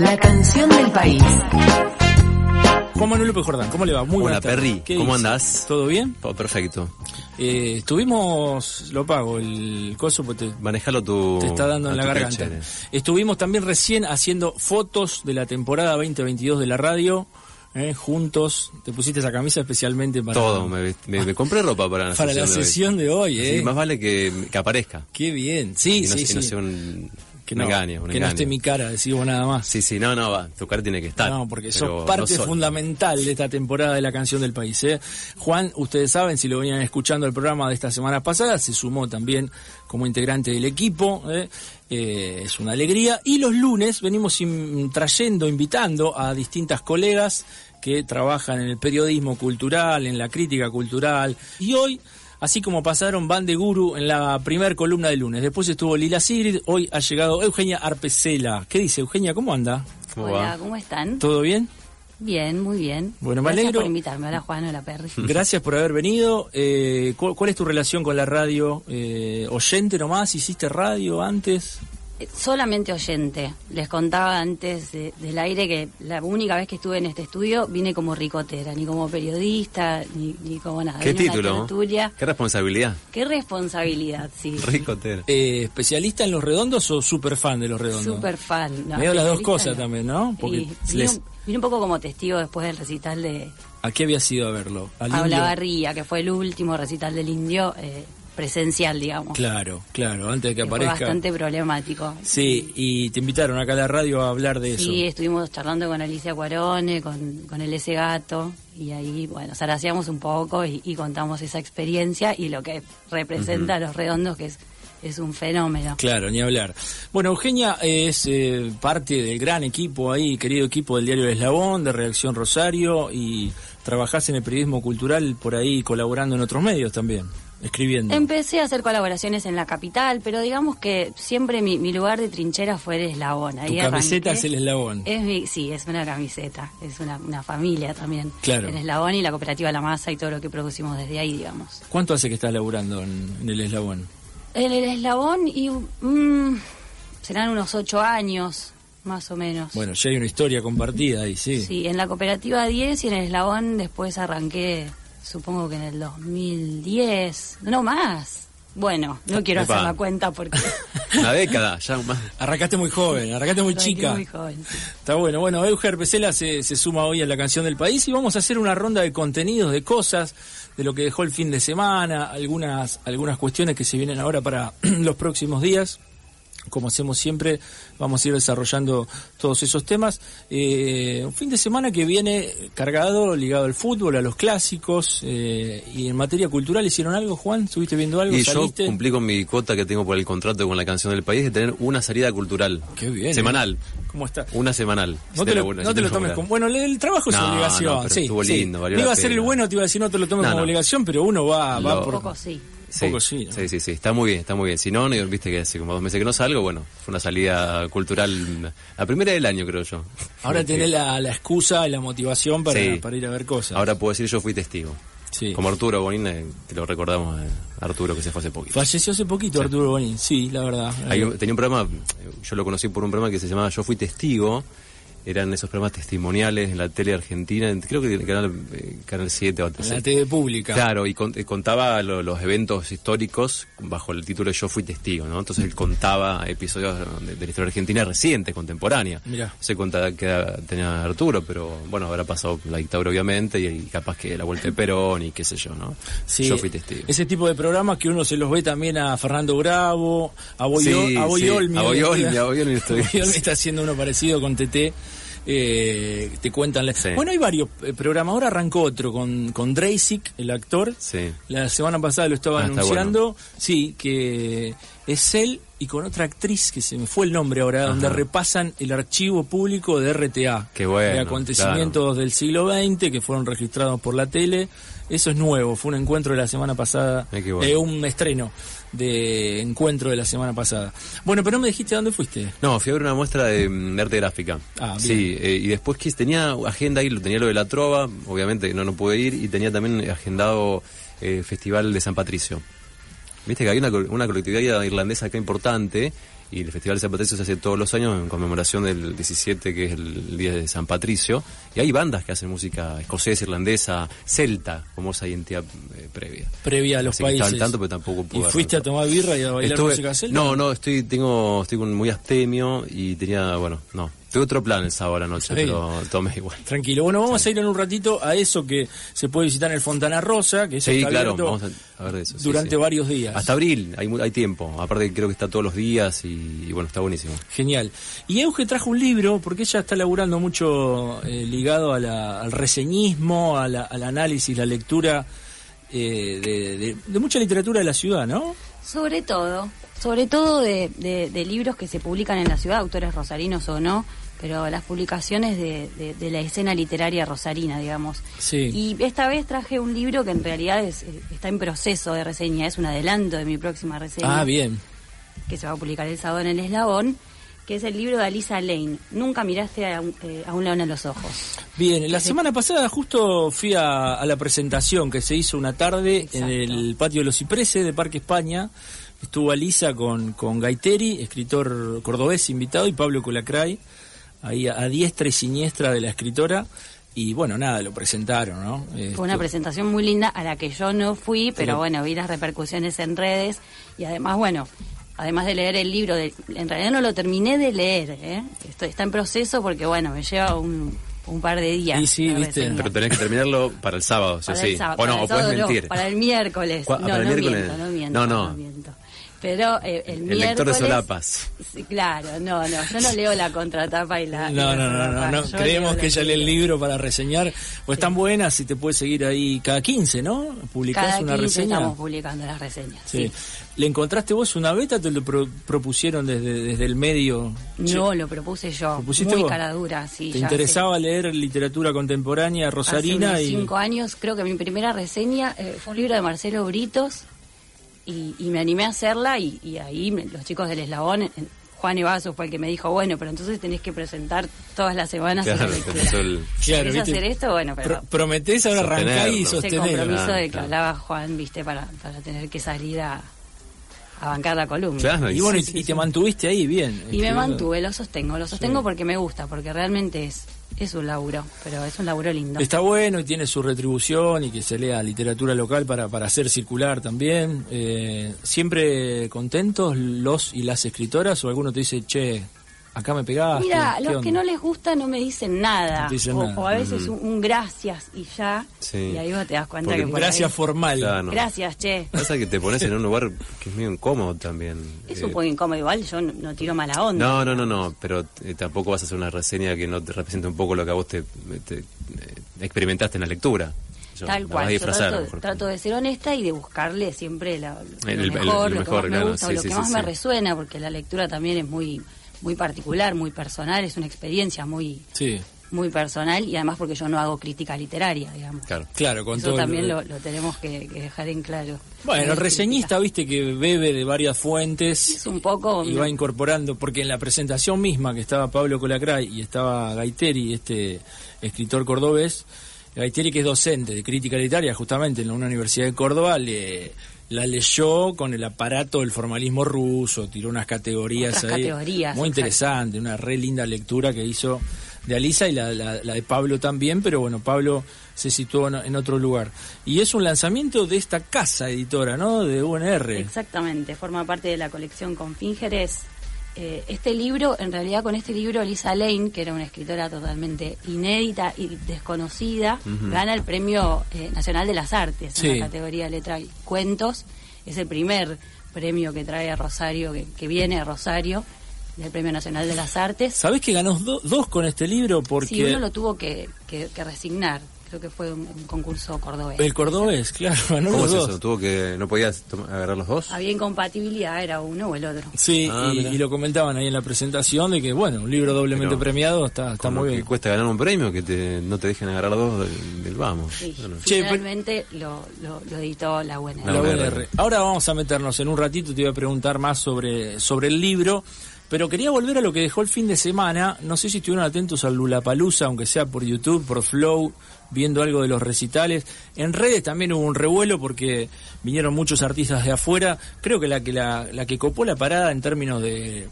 La canción del país. Juan Manuel López Jordán, ¿cómo le va? Muy Hola, buenas tardes. Perry, ¿Qué ¿cómo andás? ¿Todo bien? Oh, perfecto. Eh, estuvimos, lo pago, el coso porque te, Manejalo tu. te está dando en la garganta. chévere. Estuvimos también recién haciendo fotos de la temporada 2022 de la radio, eh, juntos. Te pusiste esa camisa especialmente para, Todo, me, me- me compré ropa para la para la sesión. de hoy. sesión de hoy. Así eh. más vale que, que aparezca. Qué bien, sí, y no, sí, y sí. no sea un, que no, engaño. que no esté mi cara, decimos nada más. Sí, sí, no, no, va. Tu cara tiene que estar. No, porque sos parte no fundamental de esta temporada de la canción del país. ¿eh? Juan, ustedes saben, si lo venían escuchando el programa de esta semana pasada, se sumó también como integrante del equipo. ¿eh? Eh, es una alegría. Y los lunes venimos in- trayendo, invitando a distintas colegas que trabajan en el periodismo cultural, en la crítica cultural. Y hoy Así como pasaron Van de Guru en la primer columna del lunes. Después estuvo Lila Sigrid. Hoy ha llegado Eugenia Arpecela. ¿Qué dice Eugenia? ¿Cómo anda? ¿Cómo Hola, va? ¿cómo están? ¿Todo bien? Bien, muy bien. Bueno, me Gracias alegro. por invitarme. Hola, Juan, hola, Perry. Gracias por haber venido. Eh, ¿cu- ¿cuál, es tu relación con la radio? Eh, ¿Oyente nomás? ¿Hiciste radio antes? Solamente oyente. Les contaba antes de- del aire que la única vez que estuve en este estudio vine como ricotera, ni como periodista, ni, ni como nada. ¿Qué Vine a título? ¿Qué responsabilidad? Qué responsabilidad, sí. Ricotera. Eh, ¿Especialista en los redondos o super fan de los redondos? Súper fan. No, Medio las dos cosas no. también, ¿no? Porque vine, les- un, vine un poco como testigo después del recital de ¿A qué había sido a verlo? ¿Al indio? Olavarría, que fue el último recital del indio eh, presencial, digamos. Claro, claro, antes de que que fue aparezca. bastante problemático. Sí, y te invitaron acá a la radio a hablar de eso. Sí, estuvimos charlando con Alicia Cuarone, con, con el ese gato, y ahí, bueno, zaraseamos un poco y, y contamos esa experiencia y lo que representa a los redondos, que es, es un fenómeno. Claro, ni hablar. Bueno, Eugenia es eh, parte del gran equipo ahí, querido equipo del diario El Eslabón, de Reacción Rosario, y trabajás en el periodismo cultural por ahí colaborando en otros medios también, escribiendo. Empecé a hacer colaboraciones en la capital, pero digamos que siempre mi, mi lugar de trinchera fue el eslabón. tu Ahí camiseta arranqué. es el Eslabón. Es mi- sí, es una camiseta, es una, una familia también. Claro. El eslabón y la cooperativa La Masa y todo lo que producimos desde ahí, digamos. ¿Cuánto hace que estás laburando en, en el Eslabón? En el eslabón y mm, serán unos ocho años, más o menos. Bueno, ya hay una historia compartida ahí, sí. Sí, en la cooperativa 10 y en el eslabón después arranqué, supongo que en el 2010, no más. Bueno, no quiero Epa. hacer la cuenta porque Una década, ya más. Arrancaste muy joven, arrancaste muy arranqué chica. muy joven. sí. Está bueno. Bueno, Euger Pesela se, se suma hoy a la canción del país y vamos a hacer una ronda de contenidos, de cosas, de lo que dejó el fin de semana, algunas, algunas cuestiones que se vienen ahora para los próximos días. Como hacemos siempre, vamos a ir desarrollando todos esos temas. Eh, un fin de semana que viene cargado, ligado al fútbol, a los clásicos. eh, y en materia cultural, ¿hicieron algo, Juan? ¿Estuviste viendo algo? Y yo cumplí con mi cuota que tengo por el contrato con la canción del país de tener una salida cultural. Qué bien, Semanal. ¿Cómo está? Una semanal. No te lo, no te tomes como... Bueno, el trabajo es No, obligación. no, pero sí, estuvo sí. lindo, valió No iba la a ser el bueno, te iba a decir no te lo tomes No, como no. obligación, pero uno va, va Lo- por... Un poco sí. Sí, poco sí, ¿no? sí, sí, sí, está muy bien, está muy bien. Si no, no, viste que hace como dos meses que no salgo, bueno, fue una salida cultural, la primera del año creo yo. Ahora tenés la, la excusa y la motivación para, Sí. para ir a ver cosas. Ahora puedo decir yo fui testigo. Sí. Como Arturo Bonín, eh, que lo recordamos, eh, Arturo que se fue hace poquito. Falleció hace poquito Arturo Bonín, sí, la verdad. Hay un- tenía un programa, eh, yo lo conocí por un programa que se llamaba Yo Fui Testigo, eran esos programas testimoniales en la tele argentina, en- creo que en Canal, eh, Canal 7 o En la TV pública. Claro, y con- eh, contaba lo- los eventos históricos bajo el título Yo fui testigo, ¿no? Entonces él contaba episodios de, de la historia argentina reciente, contemporánea. Mirá. Se contaba que era- tenía Arturo, pero bueno, habrá pasado la dictadura obviamente y, y capaz que la vuelta de Perón y qué sé yo, ¿no? Sí, Yo fui testigo. Ese tipo de programas que uno se los ve también a Fernando Bravo, a Sí, a sí, a Boyolmi, a Boyolmi estoy- Boyolmi está haciendo uno parecido con TT. Eh, te cuentan. la- Sí. Bueno, hay varios eh, programas. Ahora arrancó otro con, con Dreisig, el actor. Sí. La semana pasada lo estaba Ah, anunciando. Sí, que es él y con otra actriz que se me fue el nombre ahora, donde repasan el archivo público de RTA. Qué bueno, De acontecimientos del siglo XX que fueron registrados por la tele. Eso es nuevo, fue un encuentro de la semana pasada, qué bueno. eh, un estreno de encuentro de la semana pasada. Bueno, pero no me dijiste dónde fuiste. No, fui a ver una muestra de, mm, de arte gráfica. Ah, bien. Sí, eh, y después que tenía agenda ahí, tenía lo de la trova, obviamente no, no pude ir, y tenía también agendado eh, Festival de San Patricio. Viste que hay una, una colectividad irlandesa acá importante, y el Festival de San Patricio se hace todos los años en conmemoración del 17, que es el día de San Patricio, y hay bandas que hacen música escocesa, irlandesa, celta, como esa identidad eh, previa. Previa a los Así que países. tanto, pero tampoco pude ¿Y fuiste a tomar birra y a bailar Estuve- música celta? No, no, estoy, tengo, estoy muy abstemio y tenía, bueno, no. Tuve otro plan el sábado a la noche, Sí. pero tomé igual. Tranquilo. Bueno, vamos a ir en un ratito a eso que se puede visitar en el Fontana Rosa, que eso Sí, está claro, abierto vamos a, ver de eso. sí, durante sí. varios días. Hasta abril, hay, mu- hay tiempo. Aparte creo que está todos los días y, y bueno, está buenísimo. Genial. Y Euge trajo un libro, porque ella está laburando mucho eh, ligado a la- al reseñismo, a la- al análisis, la lectura eh, de, de- de mucha literatura de la ciudad, ¿no? Sobre todo, sobre todo de, de- de libros que se publican en la ciudad, autores rosarinos o no, pero las publicaciones de, de- de la escena literaria rosarina, digamos. Sí. Y esta vez traje un libro que en realidad es, eh, está en proceso de reseña, es un adelanto de mi próxima reseña, Ah, bien. que se va a publicar el sábado en el Eslabón, que es el libro de Alisa Lane. Nunca miraste a un, eh, a un león a los ojos. Bien, la semana pasada justo fui a, a la presentación que se hizo una tarde en el patio de los cipreses de Parque España. Estuvo Alisa con, con Gaiteri, escritor cordobés invitado, y Pablo Colacray, ahí a, a diestra y siniestra de la escritora. Y bueno, nada, lo presentaron, ¿no? Fue una presentación muy linda a la que yo no fui, pero Sí. bueno, vi las repercusiones en redes y además, bueno, además de leer el libro, de- en realidad no lo terminé de leer, ¿eh? Esto está en proceso porque, bueno, me lleva un, un par de días. Y sí, la viste. Pero tenés que terminarlo para el sábado, sí, Para sí. el sábado- o no, para el o puedes sábado no, mentir. para el miércoles. No, para el no miércoles. miento, no miento. No, no. miento. Pero eh, el, El miércoles... lector de solapas. Sí, claro, no, no, yo no leo la contratapa y la... y No, la no, no, no, no. Creemos que la ella lee el libro para reseñar. Pues están buenas y te puede seguir ahí cada 15, ¿no? Publicás Cada una 15 reseña. estamos publicando las reseñas, Sí. sí. ¿Le encontraste vos una beta? ¿Te lo pro- propusieron desde, desde el medio? No, lo propuse yo. ¿Propusiste Muy vos? cara dura, sí. ¿Te ya interesaba leer literatura contemporánea rosarina? Hace y cinco años, creo que mi primera reseña eh, fue un libro de Marcelo Britos y, y me animé a hacerla y, y ahí me- los chicos del Eslabón, Juan Evaso fue el que me dijo, bueno, pero entonces tenés que presentar todas las semanas Claro, el- Claro, ¿Querés ¿viste? hacer esto? Bueno, pero Pro- prometés ahora arrancar y Sostenerlo. ese sostener. compromiso Ah, de que claro. hablaba Juan, viste, para, para tener que salir a, a bancar la columna. Claro, Y bueno, y, Sí, y sí, te sí. mantuviste ahí bien. Y me mantuve, lo sostengo, lo sostengo porque me gusta, porque realmente es, es un laburo, pero es un laburo lindo. Está bueno y tiene su retribución y que se lea literatura local para, para hacer circular también. Eh, ¿Siempre contentos los y las escritoras o alguno te dice, che, acá me pegaste? Mira, ¿Qué los onda? que no les gusta no me dicen nada, No dicen o, nada. o a veces un, un gracias y ya, Sí. y ahí vos te das cuenta Porque- que por Gracias ahí- formal. Claro, no. Gracias, che. Pasa que te pones en un lugar que es medio incómodo también. Es Eh, un poco incómodo igual, yo no, no tiro mala onda. No, no, no, no, pero eh, tampoco vas a hacer una reseña que no te represente un poco lo que a vos te, te, eh, experimentaste en la lectura. Yo Tal cual, yo trato, mejor. trato de ser honesta y de buscarle siempre la- lo, El- mejor, el lo mejor, que más claro, me gusta, sí, lo sí, que sí, más me resuena, porque la lectura también es muy muy particular, muy personal, es una experiencia muy Sí, muy personal y además porque yo no hago crítica literaria, digamos. Claro. claro, con Eso todo. también lo- lo, lo tenemos que, que dejar en claro. Bueno, No el es reseñista, viste que bebe de varias fuentes. crítica. Es un poco... y va incorporando, porque en la presentación misma que estaba Pablo Colacray y estaba Gaiteri, este escritor cordobés, Gaiteri que es docente de crítica literaria justamente en una universidad de Córdoba, le, la leyó con el aparato del formalismo ruso, tiró unas categorías Otras ahí. categorías, muy interesante, una re linda lectura que hizo de Alisa y la, la- la de Pablo también, pero bueno, Pablo se situó en, en otro lugar. Y es un lanzamiento de esta casa editora, ¿no? De UNR. Exactamente, forma parte de la colección Confíngeres. Eh, este libro, en realidad con este libro Lisa Lane, que era una escritora totalmente inédita y desconocida, gana el Premio eh, Nacional de las Artes en la categoría de letra y cuentos. Es el primer premio que trae a Rosario, que, que viene a Rosario, del Premio Nacional de las Artes. ¿Sabés que ganó do- dos con este libro? Porque Sí, uno lo tuvo que, que- que resignar, creo que fue un, un concurso cordobés. El cordobés, claro, ganó ¿Cómo los es dos. eso? ¿Tuvo que, no podías agarrar los dos? Había incompatibilidad, era uno o el otro. Sí, Ah, y, y lo comentaban ahí en la presentación de que, bueno, un libro doblemente Pero premiado está, está muy que bien. cuesta ganar un premio, que te, no te dejen agarrar dos del, del vamos. Sí, Bueno. Che, finalmente lo, lo, lo editó la buena. La UNR. UNR. Ahora vamos a meternos en un ratito, te voy a preguntar más sobre, sobre el libro, pero quería volver a lo que dejó el fin de semana. No sé si estuvieron atentos al Lulapalooza, aunque sea por YouTube, por Flow, viendo algo de los recitales. En redes también hubo un revuelo porque vinieron muchos artistas de afuera. Creo que la que la, la que copó la parada en términos de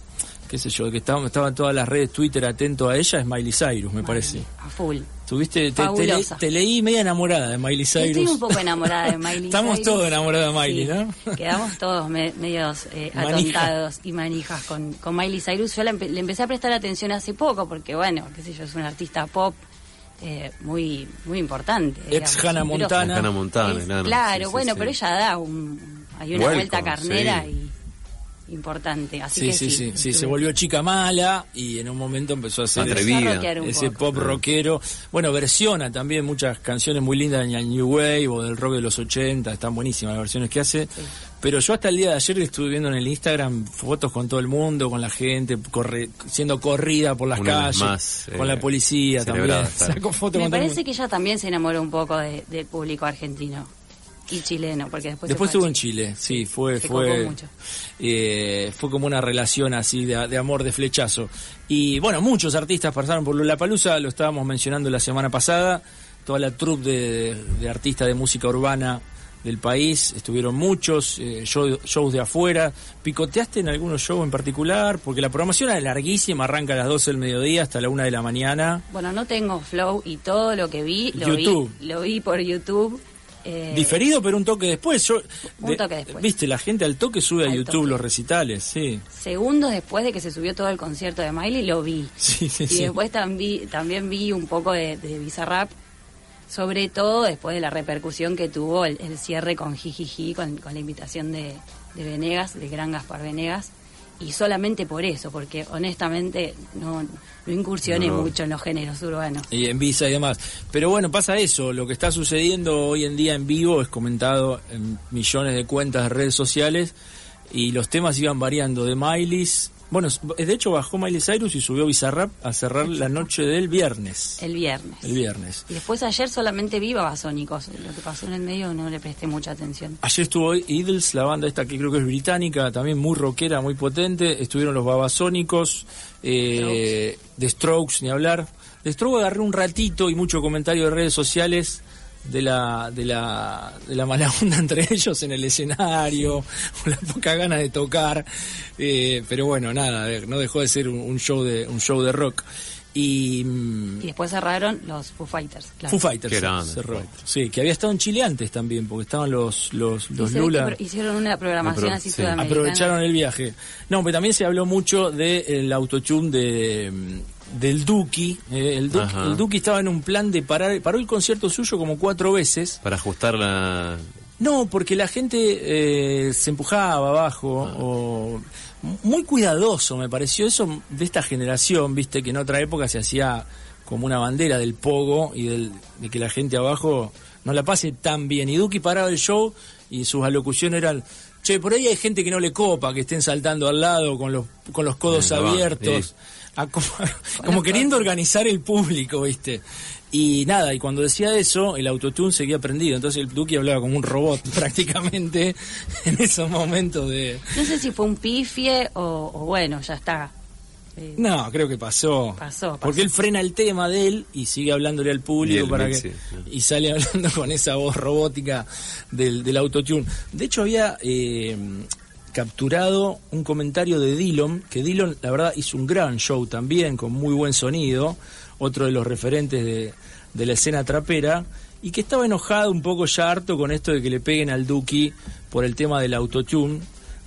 qué sé yo, que estaban, estaban todas las redes Twitter atento a ella es Miley Cyrus, me parece. A full. Tuviste, te, te, le- Fabulosa. te leí media enamorada de Miley Cyrus. Estoy un poco enamorada de Miley Estamos Cyrus. todos enamorados de Miley, Sí, ¿no? Quedamos todos me- medios eh, atontados y manijas con, con Miley Cyrus. Yo la empe- le empecé a prestar atención hace poco porque, bueno, qué sé yo, es una artista pop eh, muy muy importante. Ex digamos, Hannah Montana. Hannah Montana, Es- claro. sí, bueno, sí. pero ella da un, hay una Welcome, vuelta carnera sí. Importante. Así Sí, que sí, sí, se volvió chica mala y en un momento empezó a a Atrevida. ese pop rockero. Bueno, versiona también muchas canciones muy lindas del New Wave o del rock de los 80, están buenísimas las versiones que hace. Pero yo hasta el día de ayer estuve viendo en el Instagram fotos con todo el mundo, con la gente, corre- siendo corrida por las Una calles, más, con eh, la policía también. Sacó fotos Me con todo el parece mundo. que ella también se enamoró un poco de- del público argentino y chileno, porque después, Después estuvo en Chile, sí, fue, Se fue, mucho. eh, fue como una relación así de, de amor de flechazo. Y bueno, muchos artistas pasaron por Lollapalooza, lo estábamos mencionando la semana pasada, toda la troupe de, de artistas de música urbana del país, estuvieron muchos, eh, show- shows de afuera. ¿Picoteaste en algunos shows en particular? Porque la programación es larguísima, arranca a las 12 del mediodía hasta la 1 de la mañana. Bueno, no tengo flow y todo lo que vi lo YouTube. vi lo vi por YouTube. Eh, Diferido, pero un toque después. Yo, Un toque después. Viste, la gente al toque sube a YouTube toque. los recitales, sí. Segundos después de que se subió todo el concierto de Miley lo vi. Sí, sí, y sí. después también, también vi un poco de, de Bizarrap, sobre todo después de la repercusión que tuvo el, el cierre con Jijiji, con, con la invitación de, de Venegas, de Gran Gaspar Venegas. Y solamente por eso, porque honestamente no, no incursioné No. mucho en los géneros urbanos. y en visa y demás. Pero bueno, pasa eso, lo que está sucediendo hoy en día en vivo es comentado en millones de cuentas de redes sociales y los temas iban variando de Miley's. Bueno, de hecho bajó Miley Cyrus y subió Bizarrap a cerrar la noche del viernes. El viernes. El viernes. Y después ayer solamente vi Babasónicos. Lo que pasó en el medio no le presté mucha atención. Ayer estuvo Idles, la banda esta que creo que es británica, también muy rockera, muy potente. Estuvieron los Babasónicos, eh, The Strokes, ni hablar. The Strokes agarré un ratito y mucho comentario de redes sociales de la, de la, de la mala onda entre ellos en el escenario, o la poca gana de tocar. Eh, pero bueno, nada, eh, no dejó de ser un, un show de, un show de rock. Y, mm, Y después cerraron los Foo Fighters. claro. Foo Fighters Qué sí, grande, cerró. Foo Fighters. Sí, que había estado en Chile antes también, porque estaban los, los, los Lula. hicieron una programación así sí. Aprovecharon el viaje. No, pero también se habló mucho del autotune de mm, del Duki. eh, el, Duki Ajá. el Duki estaba en un plan de parar, paró el concierto suyo como cuatro veces. Para ajustar la... No, porque la gente eh, se empujaba abajo Ah. o muy cuidadoso me pareció eso de esta generación, viste que en otra época se hacía como una bandera del pogo y del, de que la gente abajo no la pase tan bien. Y Duki paraba el show y sus alocuciones eran, che, por ahí hay gente que no le copa, que estén saltando al lado con los, con los codos abiertos. A como, como queriendo organizar el público, viste. Y nada, y cuando decía eso, el autotune seguía prendido. Entonces el Duki hablaba como un robot prácticamente en esos momentos de... No sé si fue un pifie o, o bueno, ya está. Eh, No, creo que pasó. Pasó, pasó. Porque él frena el tema de él y sigue hablándole al Y público el para mix, que y sale hablando con esa voz robótica del, del autotune. De hecho había eh, capturado un comentario de Dillon, que Dillon la verdad hizo un gran show también con muy buen sonido, otro de los referentes de, de la escena trapera y que estaba enojado un poco ya harto con esto de que le peguen al Duki por el tema del autotune.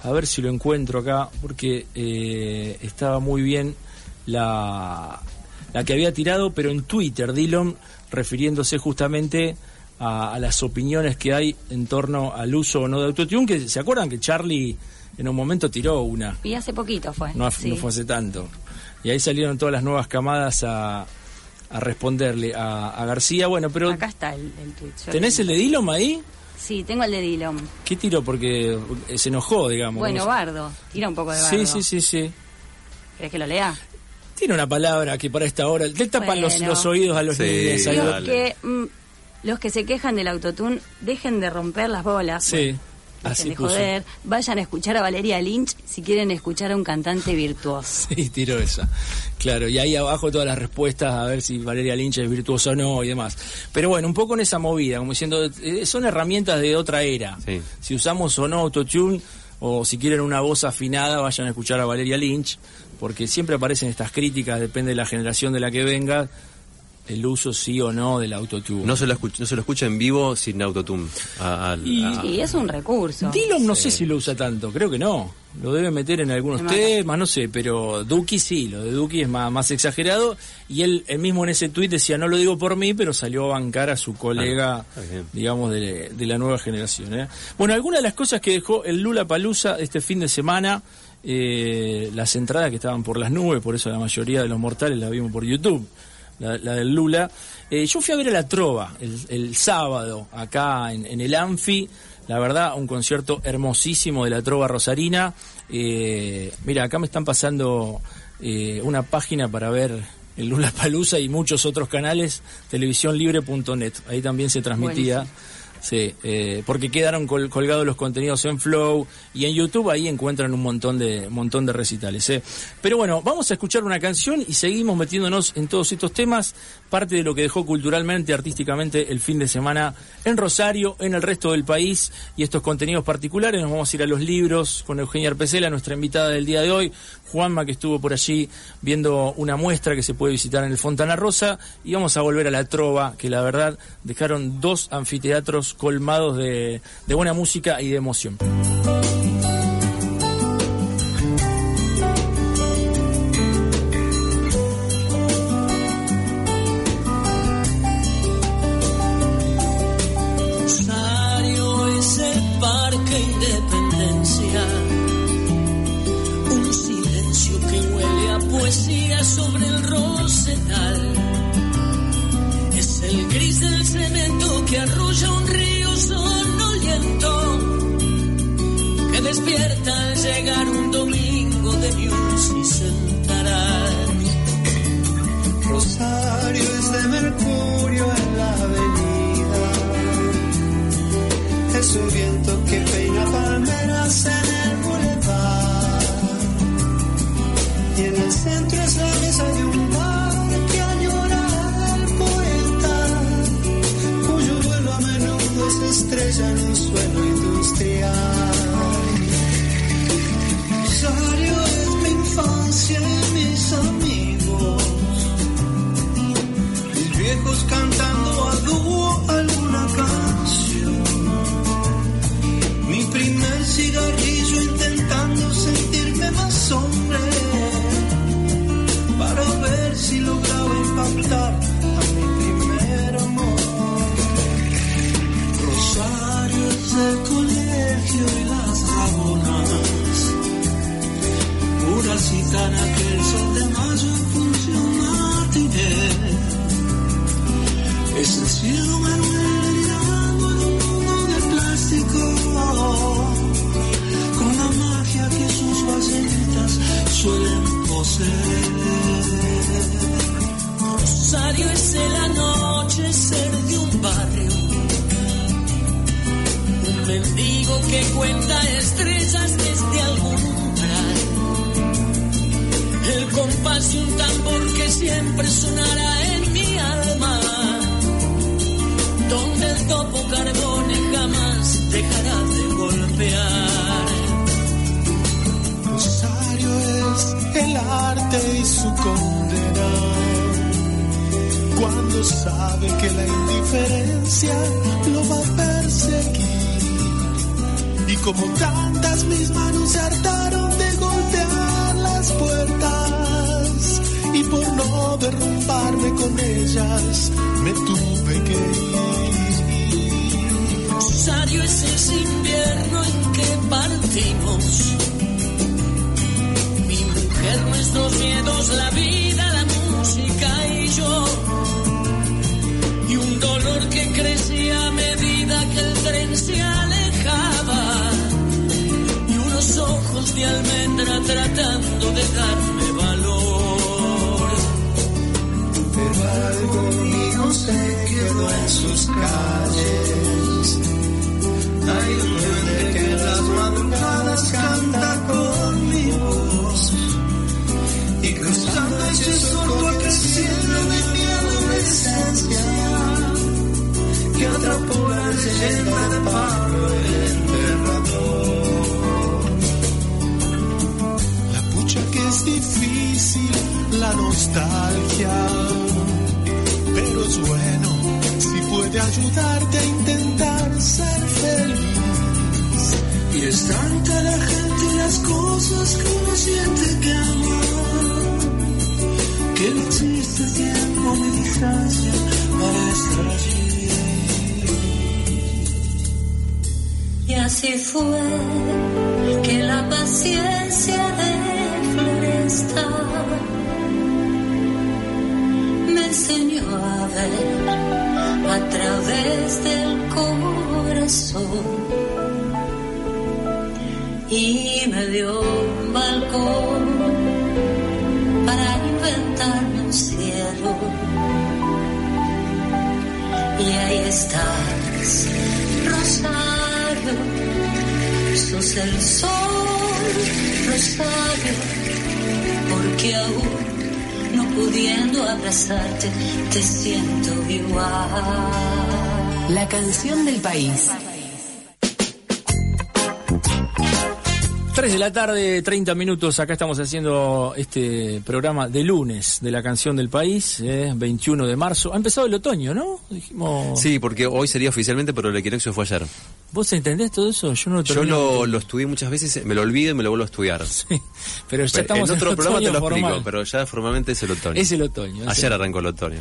A ver si lo encuentro acá, porque eh, estaba muy bien la, la que había tirado, pero en Twitter, Dillon, refiriéndose justamente a, a las opiniones que hay en torno al uso o no de autotune, que se acuerdan que Charlie en un momento tiró una, Y hace poquito fue. no, sí. no fue hace tanto. Y ahí salieron todas las nuevas camadas a, a responderle a, a García. Bueno, pero Acá está el, el tweet. yo ¿tenés el de Dillom ahí? Sí, tengo el de Dillon. ¿Qué tiró? Porque eh, se enojó, digamos. Bueno, ¿no? Bardo. Tira un poco de Bardo. Sí, sí, sí, sí. ¿Querés que lo lea? Tiene una palabra que para esta hora le tapan los, Bueno. los oídos a los Sí, niños. dale. que, mm, los que se quejan del autotune, dejen de romper las bolas. Sí, Bueno, dejen así de puso. joder. Vayan a escuchar a Valeria Lynch si quieren escuchar a un cantante virtuoso. Sí, tiró esa. Claro, y ahí abajo todas las respuestas a ver si Valeria Lynch es virtuosa o no y demás. Pero bueno, un poco en esa movida, como diciendo, eh, son herramientas de otra era. Sí. Si usamos o no autotune, o si quieren una voz afinada, vayan a escuchar a Valeria Lynch, porque siempre aparecen estas críticas, depende de la generación de la que venga, el uso sí o no del autotune. No se lo escucha, no se lo escucha en vivo sin autotune. A- al- Y- a- Y es un recurso. Dillon no sé si lo usa tanto, creo que no. Lo debe meter en algunos temas, no sé, pero Duki sí, lo de Duki es más, más exagerado. Y él, él mismo en ese tuit decía, no lo digo por mí, pero salió a bancar a su colega, Ah, digamos, de, de la nueva generación. ¿eh? Bueno, algunas de las cosas que dejó el Lula Palusa este fin de semana, eh, las entradas que estaban por las nubes, por eso la mayoría de los mortales la vimos por YouTube. La, la del Lula. Eh, yo fui a ver a la Trova el, el sábado acá en, el Anfi. La verdad, un concierto hermosísimo de la Trova Rosarina. Eh, mira, acá me están pasando eh, una página para ver el Lula Palusa y muchos otros canales, televisiónlibre.net. Ahí también se transmitía. Sí, eh, porque quedaron col- colgados los contenidos en Flow y en YouTube ahí encuentran un montón de montón de recitales. eh. Pero bueno, vamos a escuchar una canción y seguimos metiéndonos en todos estos temas, parte de lo que dejó culturalmente, artísticamente el fin de semana en Rosario, en el resto del país y estos contenidos particulares. Nos vamos a ir a los libros con Eugenia Arpecela, nuestra invitada del día de hoy, Juanma que estuvo por allí viendo una muestra que se puede visitar en el Fontana Rosa y vamos a volver a la Trova, que la verdad dejaron dos anfiteatros colmados de, de buena música y de emoción. Que despierta Rosario es el anochecer de un barrio. Un mendigo que cuenta estrellas desde algún umbral. El compás de un tambor que siempre sonará el arte y su condena. Cuando sabe que la indiferencia lo va a perseguir. Y como tantas mis manos se hartaron de golpear las puertas. Y por no derrumbarme con ellas, me tuve que ir. Rosario es ese invierno en que partimos. Nuestros miedos, la vida, la música y yo. crecía a medida que el tren se alejaba y unos ojos de almendra tratando de darme valor. Pero algo mío se quedó en sus calles. Hay un duende que en las madrugadas canta con que atrapó la leyenda de Pablo enterrador. La pucha que es difícil, la nostalgia, pero es bueno si puede ayudarte a intentar ser feliz. Y es tanta la gente las cosas que siente que ama, que tiempo ni distancia. Y así fue que la paciencia de Floresta me enseñó a ver a través del corazón y me dio un balcón estás, Rosario, sos el sol, Rosario, porque aún no pudiendo abrazarte, te siento igual. La canción del país. 3 de la tarde, 30 minutos. Acá estamos haciendo este programa de lunes de la canción del país, eh, 21 de marzo. Ha empezado el otoño, ¿no? Dijimos. Sí, porque hoy sería oficialmente, pero el equinoccio fue ayer. ¿Vos entendés todo eso? Yo no lo Yo lo, lo estudié muchas veces, me lo olvido y me lo vuelvo a estudiar. Sí, pero ya estamos en otro el programa te lo explico, formal. pero ya formalmente es el otoño. Es el otoño. Ayer el- arrancó el otoño.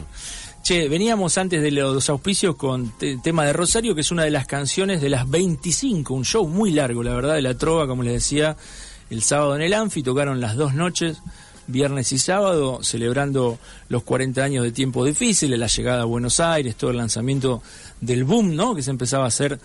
Che, veníamos antes de los auspicios con te- tema de Rosario, que es una de las canciones de las 25, un show muy largo, la verdad, de la trova, como les decía, el sábado en el Anfi, tocaron las dos noches, viernes y sábado, celebrando los 40 años de tiempo difíciles, la llegada a Buenos Aires, todo el lanzamiento del boom, ¿no? Que se empezaba a hacer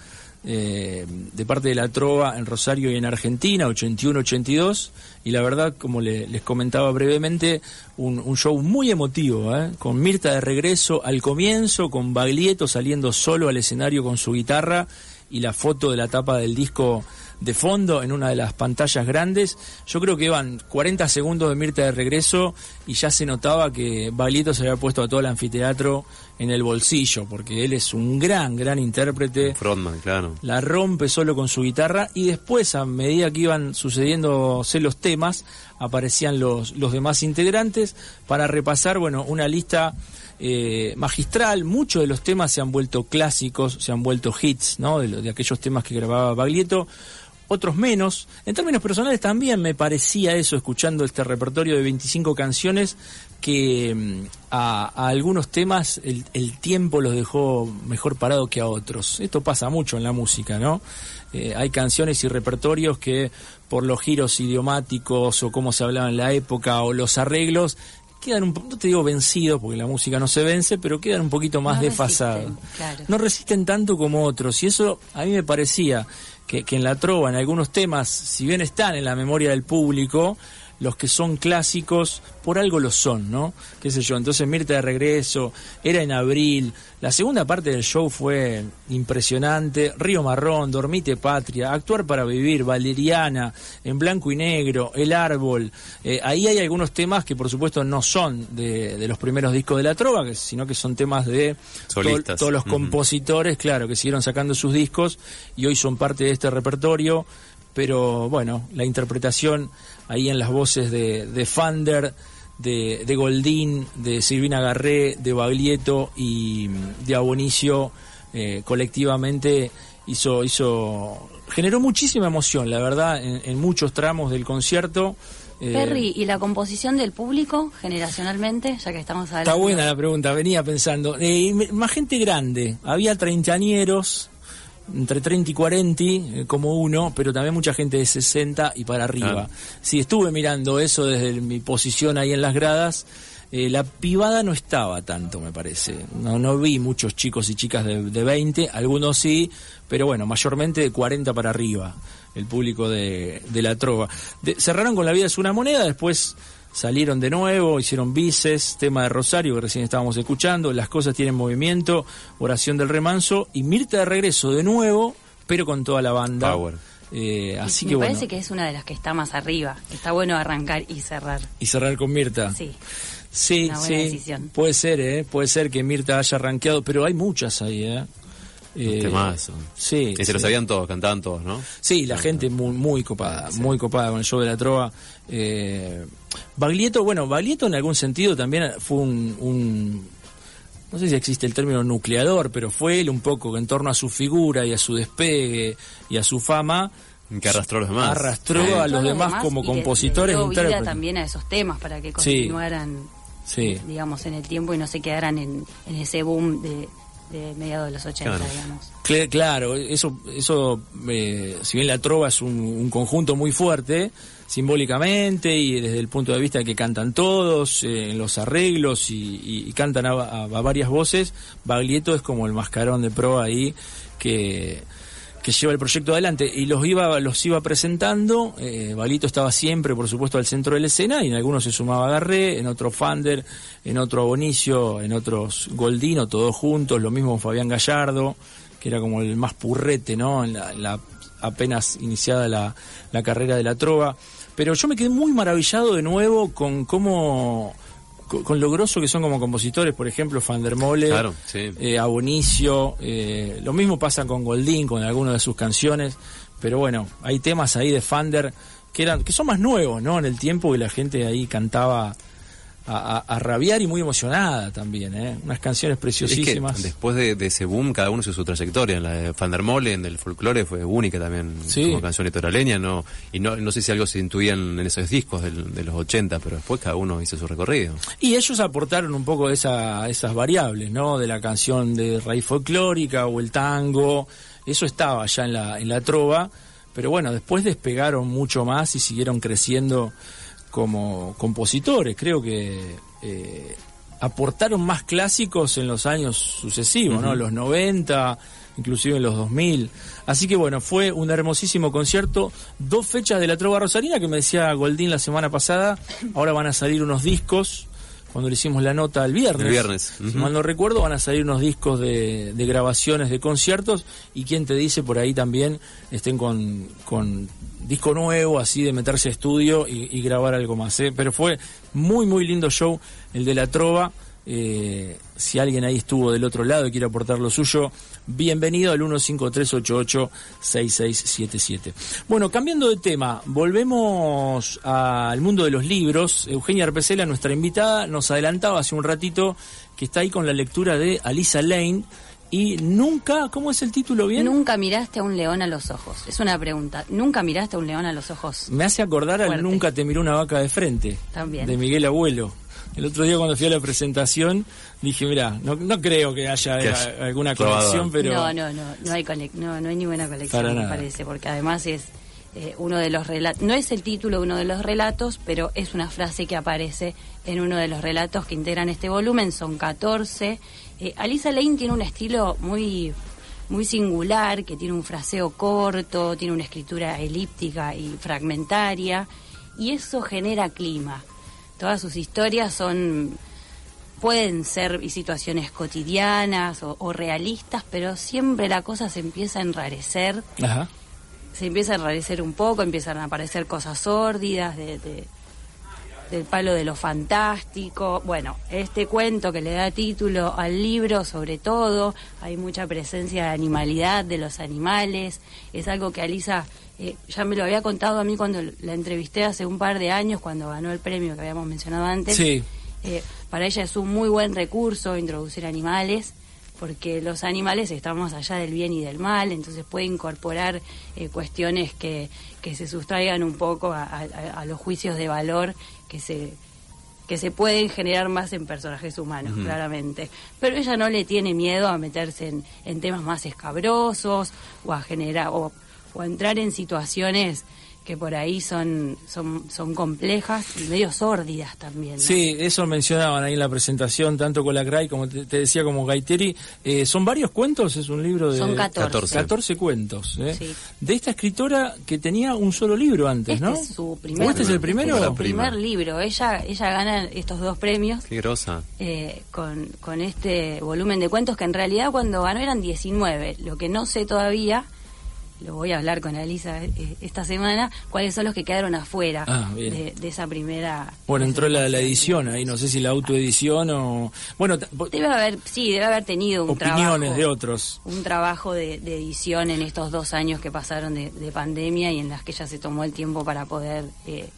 eh, de parte de la trova en Rosario y en Argentina, 81-82, y la verdad, como le- les comentaba brevemente, un, un show muy emotivo, ¿eh? con Mirta de regreso al comienzo, con Baglietto saliendo solo al escenario con su guitarra y la foto de la tapa del disco de fondo en una de las pantallas grandes. Yo creo que iban 40 segundos de Mirta de regreso y ya se notaba que Baglietto se había puesto a todo el anfiteatro en el bolsillo, porque él es un gran, gran intérprete. Frontman, claro. la rompe solo con su guitarra y después a medida que iban sucediéndose los temas aparecían los, los demás integrantes. Para repasar bueno una lista eh, magistral. Muchos de los temas se han vuelto clásicos se han vuelto hits no de, de aquellos temas que grababa Baglietto otros menos. En términos personales también me parecía eso, escuchando este repertorio de 25 canciones, que mm, a, a algunos temas el, el tiempo los dejó mejor parado que a otros. Esto pasa mucho en la música, ¿no? Eh, hay canciones y repertorios que por los giros idiomáticos o cómo se hablaba en la época o los arreglos, quedan un no te digo vencidos porque la música no se vence, pero quedan un poquito más No desfasados. claro. No resisten tanto como otros y eso a mí me parecía que, en la trova, en algunos temas, si bien están en la memoria del público, los que son clásicos, por algo lo son, ¿no? Qué sé yo, entonces Mirta de regreso, era en abril, la segunda parte del show fue impresionante, Río Marrón, Dormite Patria, Actuar para Vivir, Valeriana, En Blanco y Negro, El Árbol, eh, ahí hay algunos temas que por supuesto no son de, de los primeros discos de la trova, sino que son temas de to- todos los compositores, claro, que siguieron sacando sus discos y hoy son parte de este repertorio, pero bueno, la interpretación ahí en las voces de, de Fander, de, de Goldín, de Silvina Garré, de Baglietto y de Abonicio, eh, colectivamente hizo, hizo, generó muchísima emoción, la verdad, en, en muchos tramos del concierto. Eh, Perry, ¿y la composición del público generacionalmente? Ya que estamos hablando. Está buena la pregunta, venía pensando. Eh, más gente grande, había treintañeros, entre 30 y 40 eh, como uno, pero también mucha gente de 60 y para arriba. Sí, estuve mirando eso desde mi posición ahí en las gradas. Eh, la pibada no estaba tanto, me parece. No, no vi muchos chicos y chicas de, de 20, algunos sí, pero bueno, mayormente de 40 para arriba, el público de, de la trova. De- cerraron con La vida es una moneda, después salieron de nuevo, hicieron bices, tema de Rosario que recién estábamos escuchando, las cosas tienen movimiento, oración del remanso y Mirta de regreso de nuevo, pero con toda la banda. Power. Eh, así Me que bueno, parece que es una de las que está más arriba. Está bueno arrancar y cerrar. y cerrar con Mirta. Sí. Sí, Una buena sí. decisión. Puede ser, ¿eh? Puede ser que Mirta haya rankeado, pero hay muchas ahí, ¿eh? Eh, temazo. Sí. Y se lo sí. sabían todos, cantaban todos, ¿no? Sí, la gente muy, muy copada, muy copada con el show de la trova. Eh, Baglietto, bueno, Baglietto en algún sentido también fue un, un- no sé si existe el término nucleador, pero fue él un poco en torno a su figura y a su despegue y a su fama. Que arrastró a los demás. Arrastró Sí. a los demás como y compositores. le dio vida también a esos temas para que Sí. continuaran, Sí. digamos, en el tiempo y no se quedaran en, en ese boom de, de mediados de los 80, Claro. digamos. Cl- Claro, eso, eso eh, si bien la trova es un, un conjunto muy fuerte, simbólicamente y desde el punto de vista de que cantan todos, eh, en los arreglos y, cantan a, varias voces, Baglietto es como el mascarón de pro ahí que, que lleva el proyecto adelante y los iba, los iba presentando, eh, Baglietto estaba siempre, por supuesto, al centro de la escena y en algunos se sumaba Garré, en otro Fander, en otro Abonicio, en otros Goldino, todos juntos, lo mismo Fabián Gallardo, que era como el más purrete, ¿no? En la apenas iniciada la, la carrera de la trova. Pero yo me quedé muy maravillado de nuevo con cómo con, lo grosso que son como compositores, por ejemplo, Van der Mole, Claro, sí. eh, Abonicio, eh, lo mismo pasa con Goldín, con algunas de sus canciones, pero bueno, hay temas ahí de Fander que eran que son más nuevos, ¿no? En el tiempo que la gente ahí cantaba a, rabiar y muy emocionada también, ¿eh? Unas canciones Es que preciosísimas. después de, de ese boom, cada uno hizo su trayectoria. La de Van der Molen, del folclore, fue única también Sí. como canción litoraleña. No, y no, no sé si algo se intuían en esos discos del- de los 80, pero después cada uno hizo su recorrido. Y ellos aportaron un poco esa, esas variables, ¿no? De la canción de raíz folclórica o el tango. Eso estaba ya en la, en la trova. Pero bueno, después despegaron mucho más y siguieron creciendo como compositores. Creo que eh, aportaron más clásicos en los años sucesivos, ¿no? Los 90, inclusive en los 2000. Así que bueno, fue un hermosísimo concierto. Dos fechas de la Trova Rosarina que me decía Goldín la semana pasada. Ahora van a salir unos discos. Cuando le hicimos la nota el viernes. El viernes, Si ujú. mal no recuerdo, van a salir unos discos de, de grabaciones de conciertos. Y quien te dice por ahí también estén con, con disco nuevo, así de meterse a estudio y, grabar algo más. ¿eh? Pero fue muy, muy lindo show el de la Trova. Eh, si alguien ahí estuvo del otro lado y quiere aportar lo suyo, bienvenido al 15388-6677. Bueno, cambiando de tema, volvemos al mundo de los libros. Eugenia Arpecela, nuestra invitada, nos adelantaba hace un ratito que está ahí con la lectura de Alisa Lane y nunca, ¿cómo es el título bien? Nunca miraste a un león a los ojos. Es una pregunta. ¿Nunca miraste a un león a los ojos? Me hace acordar al Fuerte. Nunca te miró una vaca de frente. También. De Miguel Abuelo. El otro día cuando fui a la presentación dije, mira, no, no creo que haya, Que haya alguna conexión, pero... No, no, no, no hay, no, no hay ninguna colección, Para me parece, porque además es eh, uno de los relatos, no es el título de uno de los relatos, pero es una frase que aparece en uno de los relatos que integran este volumen, son 14. Eh, Alisa Lane tiene un estilo muy muy singular, que tiene un fraseo corto, tiene una escritura elíptica y fragmentaria, y eso genera clima. Todas sus historias son pueden ser situaciones cotidianas o, o realistas, pero siempre la cosa se empieza a enrarecer, Ajá. Se empieza a enrarecer un poco, empiezan a aparecer cosas sórdidas de, de- del palo de lo fantástico. Bueno, este cuento que le da título al libro, sobre todo, hay mucha presencia de animalidad de los animales, es algo que Alisa eh, ya me lo había contado a mí cuando la entrevisté hace un par de años, cuando ganó el premio que habíamos mencionado antes. Sí. Eh, para ella es un muy buen recurso introducir animales, porque los animales están más allá del bien y del mal, entonces puede incorporar eh, cuestiones que, que se sustraigan un poco a, a- a los juicios de valor que se que se pueden generar más en personajes humanos, claramente. Pero ella no le tiene miedo a meterse en, en temas más escabrosos o a generar o, o a entrar en situaciones que por ahí son, son, son complejas y medio sórdidas también. ¿no? Sí, eso mencionaban ahí en la presentación, tanto Colacray como te, te decía como Gaiteri. Eh, ¿Son varios cuentos? Es un libro de... Son 14. 14 cuentos. ¿eh? Sí. De esta escritora que tenía un solo libro antes, Este ¿no? es su primer, ¿O este es el primero? este es La su primer libro. Ella, ella gana estos dos premios Qué grosa. eh, con, con este volumen de cuentos que en realidad cuando ganó eran 19. Lo que no sé todavía, lo voy a hablar con Alisa eh, esta semana, cuáles son los que quedaron afuera Ah, de, de esa primera... Bueno, entró la, la edición ahí, no sé si la autoedición o... Bueno, Debe haber, sí, debe haber tenido un opiniones trabajo, de otros. un trabajo de, de edición en estos dos años que pasaron de, de pandemia y en las que ella se tomó el tiempo para poder, eh,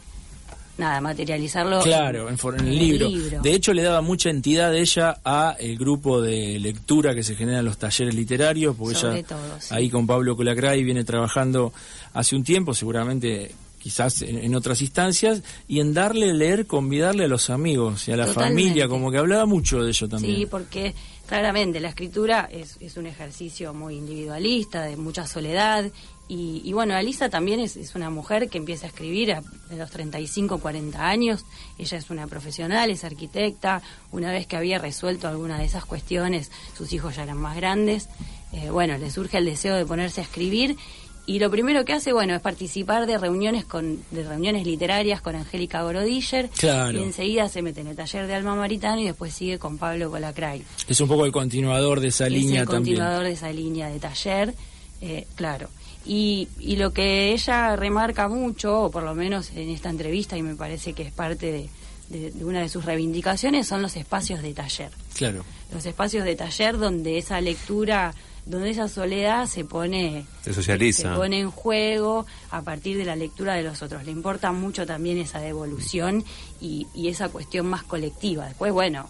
nada, materializarlo. Claro, en, for- en el libro. De hecho, le daba mucha entidad ella a el grupo de lectura que se genera en los talleres literarios, porque Sobre ella todo, sí. ahí con Pablo Colacray viene trabajando hace un tiempo, seguramente quizás en, en otras instancias, y en darle leer, convidarle a los amigos y a la Totalmente. familia, como que hablaba mucho de ello también. Sí, porque claramente la escritura es, es un ejercicio muy individualista, de mucha soledad. Y, y bueno, Alisa también es, es una mujer que empieza a escribir a, a los 35, 40 años. Ella es una profesional, es arquitecta. Una vez que había resuelto alguna de esas cuestiones, sus hijos ya eran más grandes. Eh, bueno, le surge el deseo de ponerse a escribir. Y lo primero que hace, bueno, es participar de reuniones con de reuniones literarias con Angélica Gorodiller. Claro. Y enseguida se mete en el taller de Alma Maritano y después sigue con Pablo Colacray. Es un poco el continuador de esa es línea el también. continuador de esa línea de taller, eh, claro. Y, y lo que ella remarca mucho, o por lo menos en esta entrevista, y me parece que es parte de, de- de una de sus reivindicaciones, son los espacios de taller. Claro. Los espacios de taller donde esa lectura, donde esa soledad se pone Se socializa. se pone en juego a partir de la lectura de los otros. Le importa mucho también esa devolución y, y esa cuestión más colectiva. Después, bueno,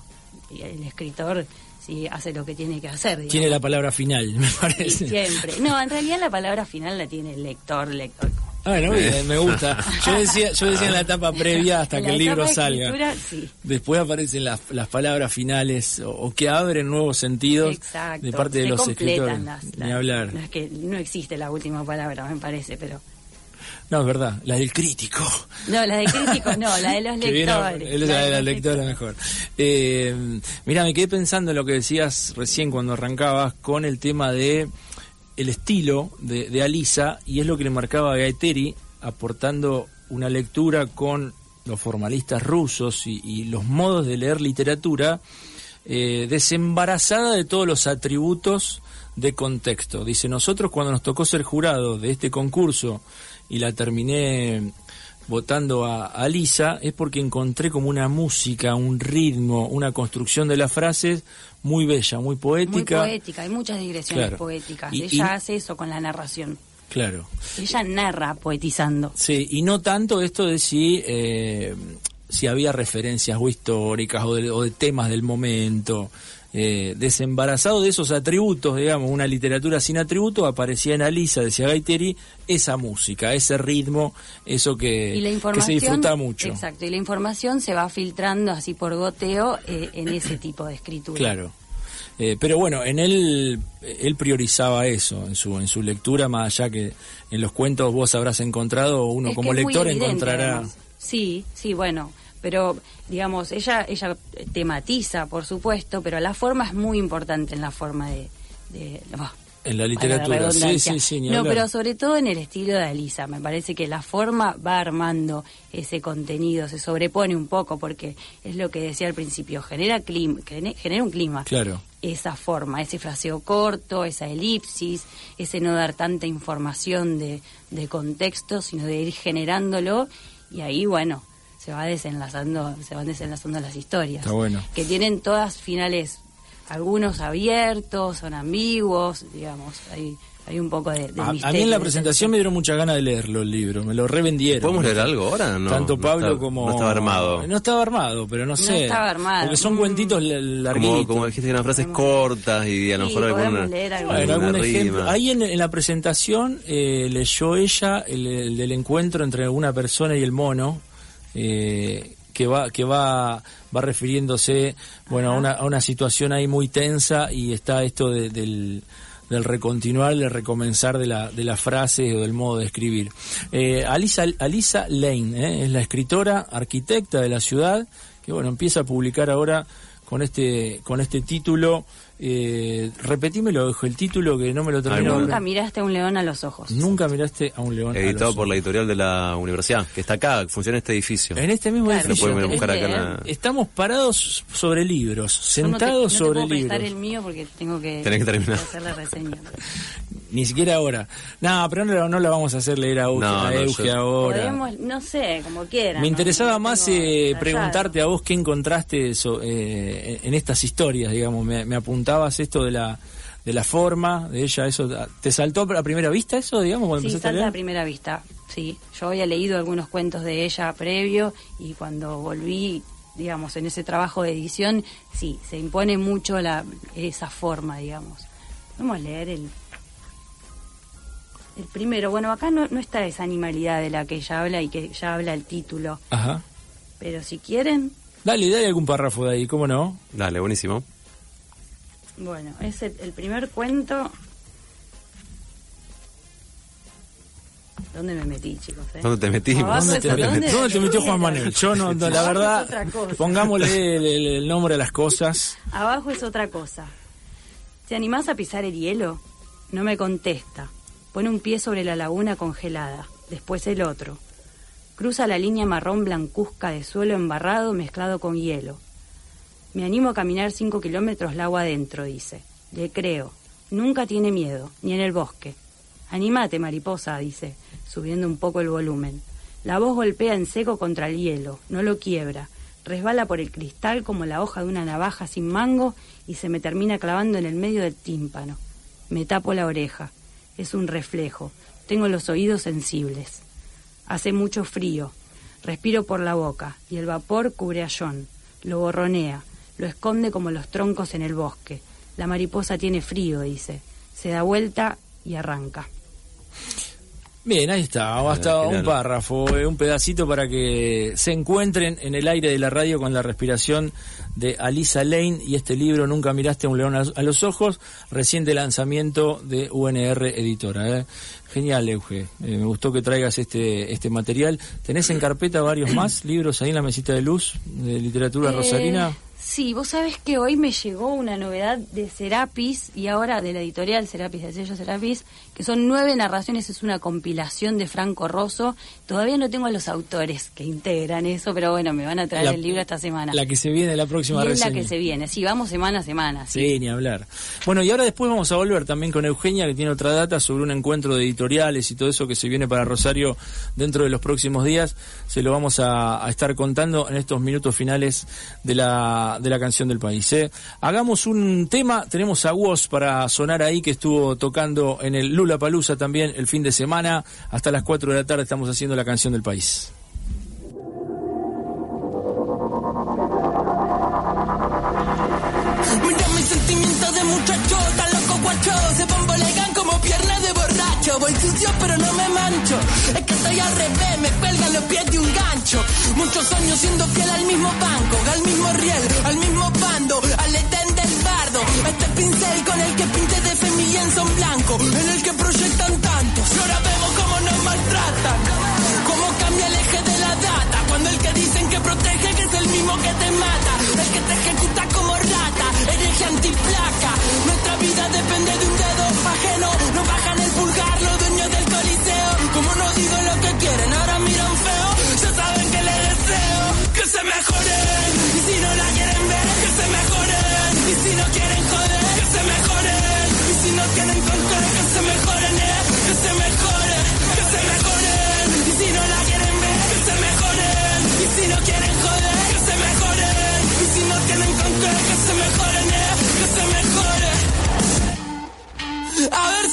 el escritor sí hace lo que tiene que hacer. digamos. Tiene la palabra final, me parece. siempre. No, en realidad la palabra final la tiene el lector, lector. Bueno, bien, me gusta. Yo decía, yo decía en la etapa previa hasta que el libro de salga. sí. Después aparecen las, las palabras finales o, o que abren nuevos sentidos Exacto. de parte de los escritores. Las, Ni las- hablar. las que no existe la última palabra, me parece, pero... No, es verdad, la del crítico. No, la de críticos no, la de los viene- lectores. él es la de la lectora mejor. Eh, mira, me quedé pensando en lo que decías recién cuando arrancabas con el tema de el estilo de, de Alisa y es lo que le marcaba a Gaeteri aportando una lectura con los formalistas rusos y, y los modos de leer literatura eh, desembarazada de todos los atributos de contexto. Dice, nosotros cuando nos tocó ser jurado de este concurso y la terminé votando a, a Lisa, es porque encontré como una música, un ritmo, una construcción de las frases muy bella, muy Muy poética. poética, hay muchas digresiones Claro. poéticas. Y- Ella y- hace eso con la narración. Claro. Ella narra poetizando. Sí, y no tanto esto de si, eh, si había referencias o históricas o de, o de temas del momento. Eh, desembarazado de esos atributos, digamos, una literatura sin atributos, aparecía en Alisa, decía Gaiteri, esa música, ese ritmo, eso que, y la que información se disfruta mucho. Exacto, y la información se va filtrando así por goteo eh, en ese tipo de escritura. Claro. Eh, pero bueno, en él, él priorizaba eso, en su, en su lectura, más allá que en los cuentos vos habrás encontrado, uno Es como lector evidente, encontrará... además. Sí, sí, bueno, pero digamos, ella ella tematiza, por supuesto, pero la forma es muy importante en la forma de... de bah, En la literatura, sí, sí, sí, No, hablar. pero sobre todo en el estilo de Alisa. Me parece que la forma va armando ese contenido, se sobrepone un poco, porque es lo que decía al principio, genera, clima, genera un clima. Claro. Esa forma, ese fraseo corto, esa elipsis, ese no dar tanta información de, de contexto, sino de ir generándolo, y ahí, bueno, se va desenlazando, se van desenlazando las historias. Está bueno. Que tienen todas finales algunos abiertos, son ambiguos, digamos, hay, hay un poco de, de A, a misterio mí en la ese presentación me dieron muchas ganas de leerlo el libro, me lo revendieron. ¿Podemos leer algo ahora? No, Tanto no Pablo está- como... No estaba armado. No estaba armado, pero no No sé. estaba armado. Porque son Mm. cuentitos como, como dijiste, que eran frases cortas y a lo Sí, mejor alguna, podemos leer algo. Bueno, alguna algún ejemplo. Ahí en, en la presentación eh, leyó ella el, el del encuentro entre una persona y el mono, eh, que va que va va refiriéndose bueno a una, a una situación ahí muy tensa y está esto de- del recontinuar, del recomenzar de la, de la frase o del modo de escribir. Eh, Alisa, Alisa Lane eh, es la escritora, arquitecta de la ciudad, que bueno, empieza a publicar ahora con este, con este título. Eh, repetímelo, el título que no me lo termino. Nunca miraste a un león a los ojos. Nunca miraste a un león. a Editado los por la editorial de la universidad, que está acá, funciona en este edificio. En este mismo Claro, edificio. buscar acá en la- Este, Estamos parados sobre libros, Yo no te- sentados no te sobre puedo prestar libros. el mío porque tengo que, Tenés que terminar. hacer la reseña. Ni siquiera ahora. No, pero no, la- no la vamos a hacer leer a Euge, No, a no, Euge yo- ahora. Podemos, no sé, como quieran. Me ¿no? interesaba No más eh, preguntarte a vos qué encontraste eso, eh, en estas historias, digamos. Me, me apuntabas esto de la de la forma de ella, eso. ¿Te saltó a primera vista eso, digamos, cuando Sí, a salta leer? a primera vista, sí. Yo había leído algunos cuentos de ella previo y cuando volví, digamos, en ese trabajo de edición, sí, se impone mucho la, esa forma, digamos. Vamos a leer el, el primero. Bueno, acá no, no está esa animalidad de la que ella habla y que ya habla el título, Ajá. pero si quieren, Dale, dale algún párrafo de ahí, ¿cómo no? Dale, buenísimo. Bueno, es el, el primer cuento... ¿Dónde me metí, chicos? eh? ¿Dónde te metimos? Abajo ¿Dónde te, ¿dónde- dónde te metió Juan Manuel? Yo no, no, la verdad, pongámosle el, el- el nombre a las cosas. Abajo es otra cosa. ¿Te animás a pisar el hielo? No me contesta. Pone un pie sobre la laguna congelada, después el otro. Cruza la línea marrón blancuzca de suelo embarrado mezclado con hielo. Me animo a caminar cinco kilómetros lago adentro, dice. Le creo. Nunca tiene miedo, ni en el bosque. Anímate, mariposa, dice, subiendo un poco el volumen. La voz golpea en seco contra el hielo, no lo quiebra. Resbala por el cristal como la hoja de una navaja sin mango y se me termina clavando en el medio del tímpano. Me tapo la oreja. Es un reflejo. Tengo los oídos sensibles. Hace mucho frío. Respiro por la boca y el vapor cubre a John. Lo borronea. Lo esconde como los troncos en el bosque. La mariposa tiene frío, dice. Se da vuelta y arranca. Bien, ahí está, basta un párrafo, eh, un pedacito para que se encuentren en el aire de la radio con la respiración de Alisa Lane y este libro Nunca miraste a un león a a los ojos, reciente lanzamiento de UNR Editora. eh. Genial, Euge, eh, me gustó que traigas este, este material. ¿Tenés en carpeta varios más libros ahí en la mesita de luz de literatura Eh, rosarina? Sí, vos sabés que hoy me llegó una novedad de Serapis y ahora de la editorial Serapis, del sello Serapis, que son nueve narraciones, es una compilación de Franco Rosso. Todavía no tengo a los autores que integran eso, pero bueno, me van a traer La- el libro esta semana. La que se viene la próxima y es la que se viene, sí, vamos semana a semana. Sí. Sí, ni hablar. Bueno, y ahora después vamos a volver también con Eugenia, que tiene otra data sobre un encuentro de editoriales y todo eso que se viene para Rosario dentro de los próximos días. Se lo vamos a, a estar contando en estos minutos finales de la, de la canción del país. ¿eh? Hagamos un tema, tenemos a Woz para sonar ahí, que estuvo tocando en el Lula Palusa también el fin de semana. Hasta las 4 de la tarde estamos haciendo la canción del país. Voy sucio pero no me mancho, es que estoy al revés, me cuelgan los pies de un gancho. Muchos años siendo fiel al mismo banco, al mismo riel, al mismo bando, al etén del bardo. Este pincel con el que pinte de femilla son blanco, en el que proyectan tantos. Y ahora vemos cómo nos maltratan, dicen que protege, que es el mismo que te mata, el que te ejecuta como rata, hereje antiplaca. Nuestra vida depende de un dedo ajeno, no bajan el pulgar los dueños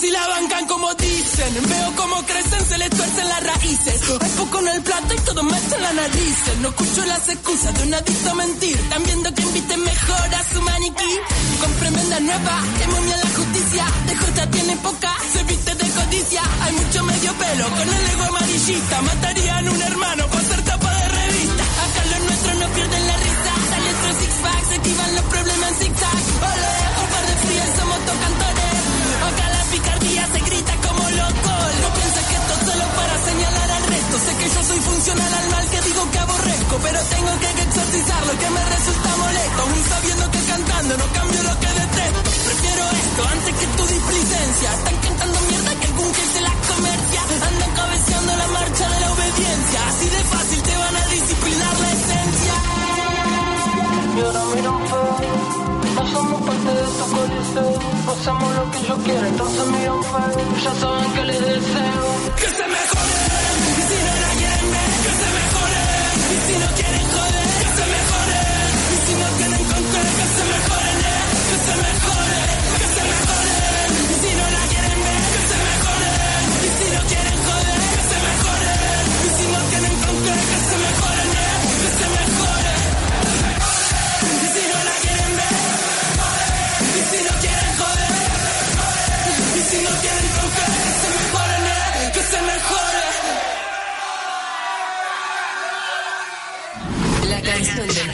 si la bancan como dicen. Veo cómo crecen, se les tuercen las raíces. Hay poco en el plato y todo meten la nariz. No escucho las excusas de un adicto a mentir. Están viendo que inviten mejor a su maniquí. Con tremenda nueva, que momia la justicia. De J tiene poca, se viste de codicia. Hay mucho medio pelo con el ego amarillista. Matarían tengo que exorcizar lo que me resulta molesto, aún sabiendo que cantando no cambio lo que detesto. Prefiero esto antes que tu displicencia. Están cantando mierda que algún que se las comercia. Andan cabeceando la marcha de la obediencia. Así de fácil te van a disciplinar la esencia. Y ahora mira un feo. No somos parte de tu coliseo. Hacemos lo que yo quiero, entonces mira un feo. Ya saben que les deseo. Que se mejoren, y si no la que se mejoren,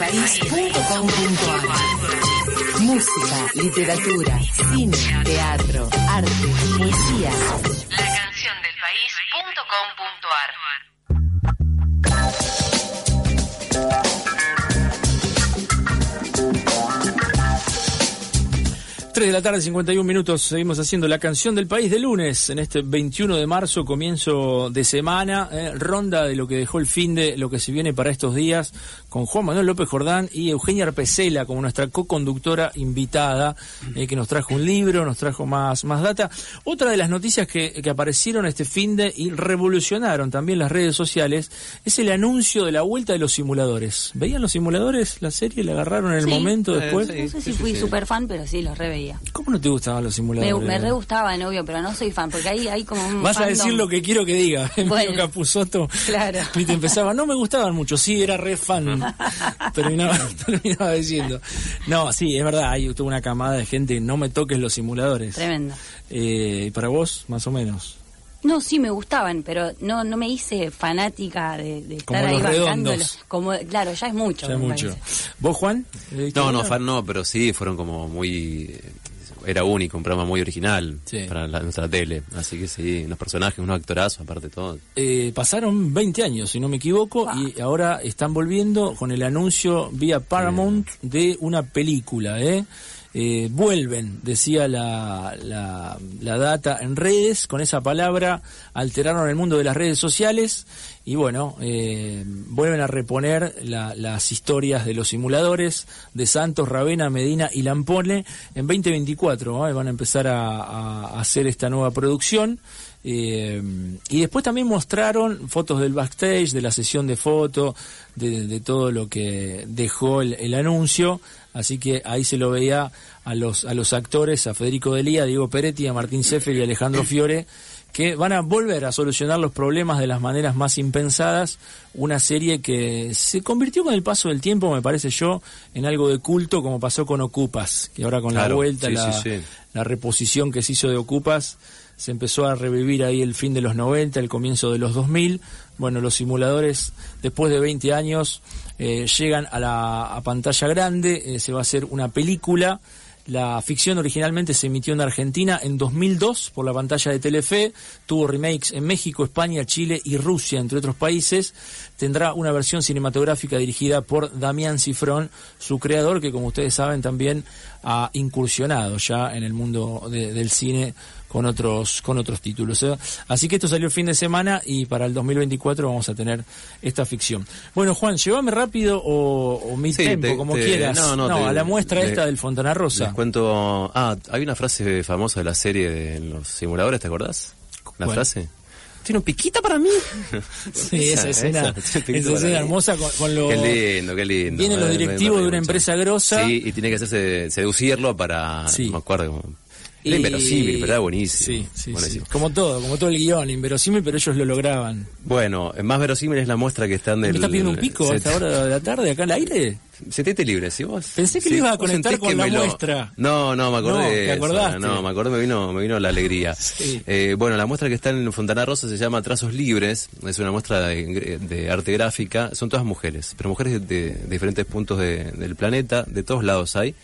canción del país.com.ar Música, literatura, cine, teatro, arte, poesía. La canción del país.com.ar 3 de la tarde, 51 minutos, seguimos haciendo la canción del país de lunes, en este 21 de marzo, comienzo de semana, eh, ronda de lo que dejó el fin de lo que se viene para estos días, con Juan Manuel López Jordán y Eugenia Arpecela como nuestra co-conductora invitada, eh, que nos trajo un libro, nos trajo más, más data. Otra de las noticias que, que aparecieron este fin de y revolucionaron también las redes sociales es el anuncio de la vuelta de los simuladores. ¿Veían los simuladores? La serie la agarraron en el Sí. momento después. No sé si fui súper fan, pero sí, los reveía. ¿Cómo no te gustaban los simuladores? me re gustaban, obvio, pero no soy fan, porque ahí hay como un Vas a decir lo que quiero que diga. Bueno. Medio Capusotto. Claro. Y te empezaba, no me gustaban mucho, sí, era re fan. terminaba, terminaba diciendo. No, sí, es verdad, hay toda una camada de gente, no me toques los simuladores. Tremendo. Eh, ¿y para vos, más o menos. No, sí me gustaban, pero no no me hice fanática de, de Como estar ahí bancándolos. Como, claro, ya es mucho. Ya me mucho. parece. ¿Vos, Juan? ¿Le No, no, fan no, pero sí, fueron como muy... Era único, un programa muy original Sí. para la- nuestra tele. Así que sí, los personajes, unos actorazos, aparte de todo. Eh, pasaron 20 años, si no me equivoco, y ahora están volviendo con el anuncio vía Paramount de una película, ¿eh? Eh, vuelven, decía la, la, la data en redes, con esa palabra alteraron el mundo de las redes sociales y bueno, eh, vuelven a reponer la- las historias de los simuladores de Santos, Ravena, Medina y Lampone en 2024, ¿no? van a empezar a, hacer esta nueva producción. Eh, y después también mostraron fotos del backstage, de la sesión de fotos, de, todo lo que dejó el anuncio. Así que ahí se lo veía a los, a los actores, a Federico Delía, a Diego Peretti, a Martín Seffel y a Alejandro Fiore, que van a volver a solucionar los problemas de las maneras más impensadas. Una serie que se convirtió con el paso del tiempo, me parece yo, en algo de culto, como pasó con Ocupas, que ahora con la vuelta, sí, la, sí, sí. la reposición que se hizo de Ocupas, se empezó a revivir ahí el fin de los 90, el comienzo de los 2000. Bueno, los simuladores, después de 20 años, eh, llegan a la pantalla grande, eh, se va a hacer una película. La ficción originalmente se emitió en Argentina en 2002 por la pantalla de Telefe, tuvo remakes en México, España, Chile y Rusia, entre otros países. Tendrá una versión cinematográfica dirigida por Damián Cifrón, su creador, que como ustedes saben también ha incursionado ya en el mundo de- del cine con otros con otros títulos. ¿eh? Así que esto salió el fin de semana y para el 2024 vamos a tener esta ficción. Bueno, Juan, llévame rápido o, o mi Sí, tempo, te- como te- quieras. no, no, te- a la muestra esta del Fontana Rosa. Les cuento... Ah, hay una frase famosa de la serie de los simuladores, ¿te acordás? ¿La ¿Cuál? frase? Tiene un piquita para mí. Sí, esa, escena, esa, escena hermosa con, con los... Qué lindo, qué lindo. Vienen los Me- me- me directivos de una empresa grosa. Sí, y tiene que hacerse seducirlo para... Sí. No me acuerdo. Era inverosímil, pero era buenísimo. Sí, sí, sí. Como todo, como todo el guion, inverosímil, pero ellos lo lograban. Bueno, más verosímil es la muestra que están ¿Me del... estás pidiendo un pico a esta hora de la tarde acá al aire? Sentite libre, si vos... Pensé que si lo ibas a conectar con la me lo- muestra. No, no, me acordé No, ¿te acordaste? No, me acordé, me vino, me vino la alegría. Sí. Eh, bueno, la muestra que está en Fontana Rosa se llama Trazos Libres. Es una muestra de, de arte gráfica. Son todas mujeres, pero mujeres de, de diferentes puntos de- del planeta, de todos lados hay.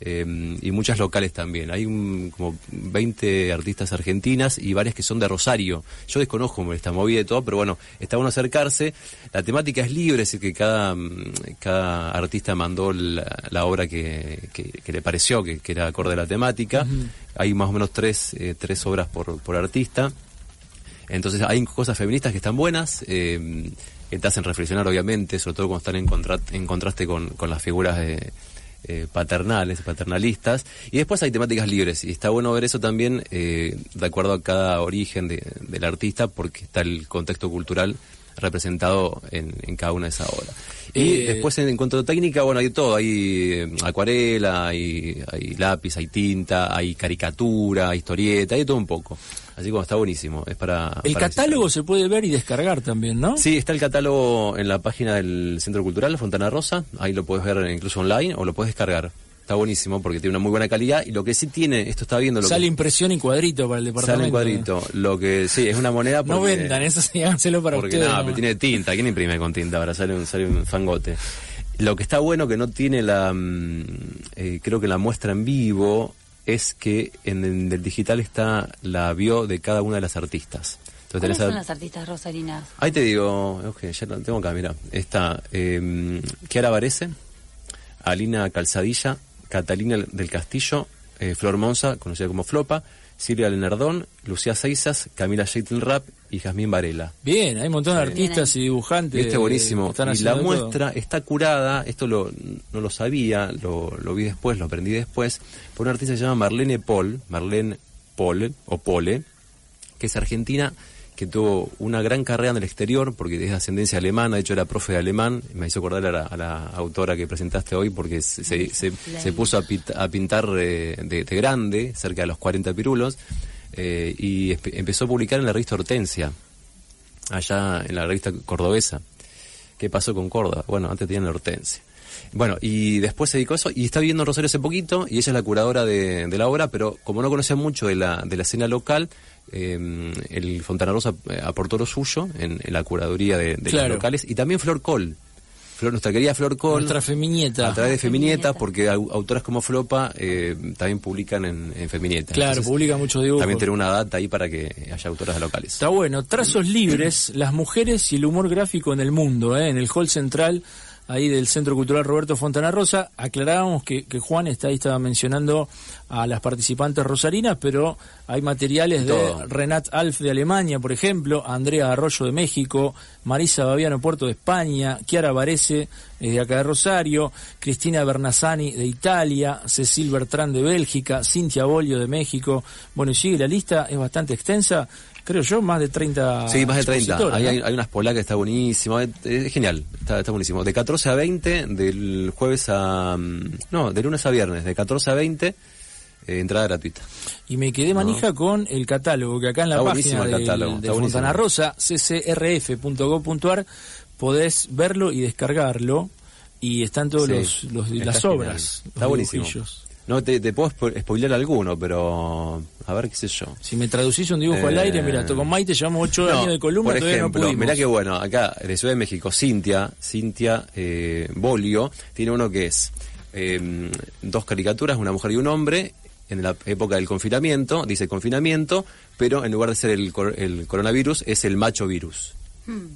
Eh, y muchas locales también. Hay un, como 20 artistas argentinas y varias que son de Rosario. Yo desconozco esta movida y todo, pero bueno, está bueno acercarse. La temática es libre, es decir, que cada, mm, cada artista mandó la, la obra que, que- que le pareció, que, que era acorde a la temática. Hay más o menos tres, eh, tres obras por, por artista. Entonces hay cosas feministas que están buenas, eh, que te hacen reflexionar obviamente, sobre todo cuando están en, contra- en contraste con, con las figuras de, eh, paternales, paternalistas. Y después hay temáticas libres, y está bueno ver eso también eh, de acuerdo a cada origen de- del artista, porque está el contexto cultural representado en, en cada una de esas obras. Y Eh, después en, en cuanto a técnica, bueno, hay todo, hay eh, acuarela, hay, hay lápiz, hay tinta, hay caricatura, hay historieta, hay todo un poco. Así como está buenísimo, es para... El para catálogo se puede ver y descargar también, ¿no? Sí, está el catálogo en la página del Centro Cultural Fontana Rosa, ahí lo puedes ver incluso online o lo puedes descargar. Está buenísimo porque tiene una muy buena calidad y lo que sí tiene, esto está viendo lo Sale que impresión y cuadrito para el departamento. sale en cuadrito, lo que sí, es una moneda No porque- vendan, eso sí, háganselo para porque ustedes. nada, nomás. pero tiene tinta, ¿quién imprime con tinta? Ahora sale un, sale un fangote. Lo que está bueno que no tiene la, mm, eh, creo que la muestra en vivo, es que en, en el digital está la bio de cada una de las artistas. Entonces ¿Cuáles a- son las artistas rosarinas? Ahí te digo, ok, ya lo tengo acá, mira. Está eh, Kiara Varese, Alina Calzadilla, Catalina del Castillo, eh, Flor Monza, conocida como Flopa, Silvia Lenardón, Lucía Seizas, Camila Rap y Jazmín Varela. Bien, hay un montón de Sí. artistas y dibujantes. Viste, buenísimo. están Y la todo. muestra está curada, esto lo, no lo sabía, lo, lo vi después, lo aprendí después, por una artista que se llama Marlene Paul, Marlene Paul, o Pole, que es argentina, que tuvo una gran carrera en el exterior, porque es de ascendencia alemana, de hecho era profe de alemán, me hizo acordar a la, a la autora que presentaste hoy, porque se, se, se- se puso a, pit- a pintar eh, de, de grande, cerca de los 40 pirulos, eh, y espe- empezó a publicar en la revista Hortensia, allá en la revista cordobesa. ¿Qué pasó con Córdoba? Bueno, antes tenían la Hortensia. Bueno, y después se dedicó a eso y está viviendo en Rosario hace poquito y ella es la curadora de, de la obra, pero como no conocía mucho de la, de la escena local, eh, el Fontana Rosa eh, aportó lo suyo en, en la curaduría de, de Claro. los locales y también Flor Col. Flor, nuestra querida Flor Col. Nuestra Feminieta. A través de Feminieta, Feminieta. porque au- autoras como Flopa eh, también publican en, en Feminieta. Claro, Entonces, publica muchos dibujos. También tener una data ahí para que haya autoras locales. Está bueno. Trazos libres, las mujeres y el humor gráfico en el mundo, ¿eh? en el hall central ahí del Centro Cultural Roberto Fontana Rosa. Aclarábamos que, que Juan está ahí estaba mencionando a las participantes rosarinas, pero hay materiales de. Renat Alf de Alemania, por ejemplo, Andrea Arroyo de México, Marisa Baviano Puerto de España, Chiara Varese eh, de acá de Rosario, Cristina Bernazzani de Italia, Cecil Bertrand de Bélgica, Cintia Bolio de México. Bueno, y sigue la lista, es bastante extensa, creo yo, más de 30 Sí, más de 30. expositoras, Hay, ¿no? hay, hay unas polacas que está buenísimo. Es, es genial, está, está buenísimo. De 14 a 20, del jueves a. mm, No, de lunes a viernes, de 14 a 20, eh, entrada gratuita. Y me quedé manija con el catálogo, que acá en la Está página del- catálogo, de está buenísimo. Fontana Rosa, ccrf.gov.ar, podés verlo y descargarlo. Y están todos Sí, los, las genial. obras. Está los buenísimo. No, te, te puedo spo- spoilear alguno, pero. A ver, qué sé yo. Si me traducís un dibujo al Eh, aire, mira, con Maite llevamos ocho No, años de columna, por todavía ejemplo, no pudimos. mirá que bueno, acá de Ciudad de México, Cintia, Cintia eh, Bolio, tiene uno que es eh, dos caricaturas, una mujer y un hombre, en la época del confinamiento, dice confinamiento, pero en lugar de ser el, el coronavirus, es el macho virus.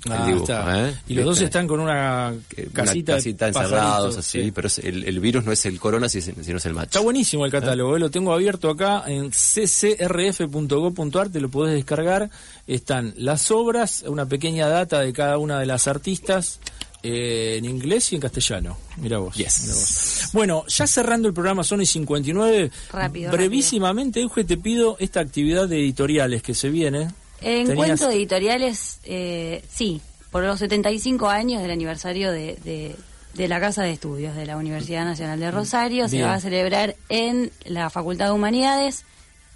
Ah, dibujo, está. ¿eh? Y los dos ¿Viste? están con una Que- una casita, casita encerrados así, sí. pero es el, el virus no es el corona, si- sino es el macho. Está buenísimo el catálogo, eh, lo tengo abierto acá en ccrf.gov.ar, te lo podés descargar. Están las obras, una pequeña data de cada una de las artistas eh, en inglés y en castellano. Mira vos, Yes. vos. Bueno, ya cerrando el programa Sony 59, Rápido, brevísimamente, Euge, te pido esta actividad de editoriales que se viene. El Tenías- encuentro de editoriales, eh, sí, por los 75 años del aniversario de, de- de la Casa de Estudios de la Universidad Nacional de Rosario, se va a celebrar en la Facultad de Humanidades,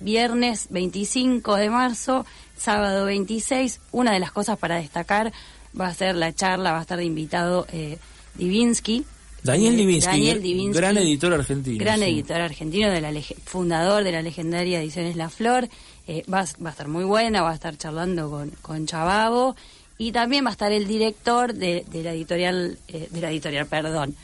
viernes 25 de marzo, sábado 26. Una de las cosas para destacar va a ser la charla, va a estar de invitado eh, Divinsky. Daniel Eh, Divinsky, Daniel gr- Divinsky, gran editor argentino. Gran sí. editor argentino, de la lege- fundador de la legendaria Ediciones La Flor. Eh, va, a- va a estar muy buena, va a estar charlando con, con Chababo. Y también va a estar el director de, de la editorial, eh, de la editorial, perdón,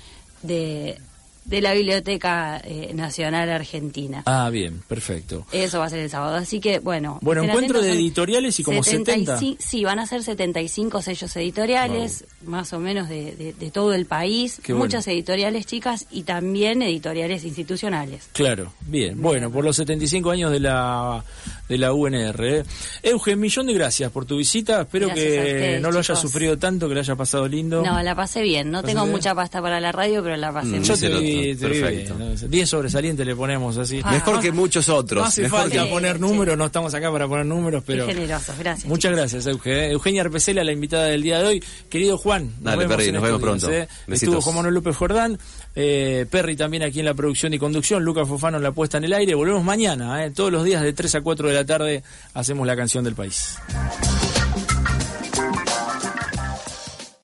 de, de la Biblioteca eh, Nacional Argentina. Ah, bien, perfecto. Eso va a ser el sábado. Así que, bueno. Bueno, encuentro de editoriales y como 70. Sí, van a ser 75 sellos editoriales, más o menos de, de- de todo el país. Qué bueno. Muchas editoriales chicas y también editoriales institucionales. Claro, bien. Bueno, por los 75 años de la de la UNR. ¿eh? Eugen, millón de gracias por tu visita. Espero Gracias que ustedes, no lo hayas sufrido tanto, que lo hayas pasado lindo. No, la pasé bien. No ¿Pasaste tengo bien? mucha pasta para la radio, pero la pasé Mm, bien. Yo te vi, te vi Perfecto. bien, ¿no? 10 sobresalientes le ponemos así. Ah, Mejor que muchos otros. No hace Mejor falta que- poner Sí, números, no estamos acá para poner números, pero... Qué generosos, gracias. Muchas gracias, Euge. ¿eh? Eugenia Arpecela, la invitada del día de hoy. Querido Juan, nos Dale, vemos, en nos vemos pronto. ¿eh? Estuvo Juan Manuel López Jordán, eh, Perry también aquí en la producción y conducción, Lucas Fofano en la puesta en el aire. Volvemos mañana, ¿eh? todos los días de 3 a 4 de la tarde hacemos la canción del país.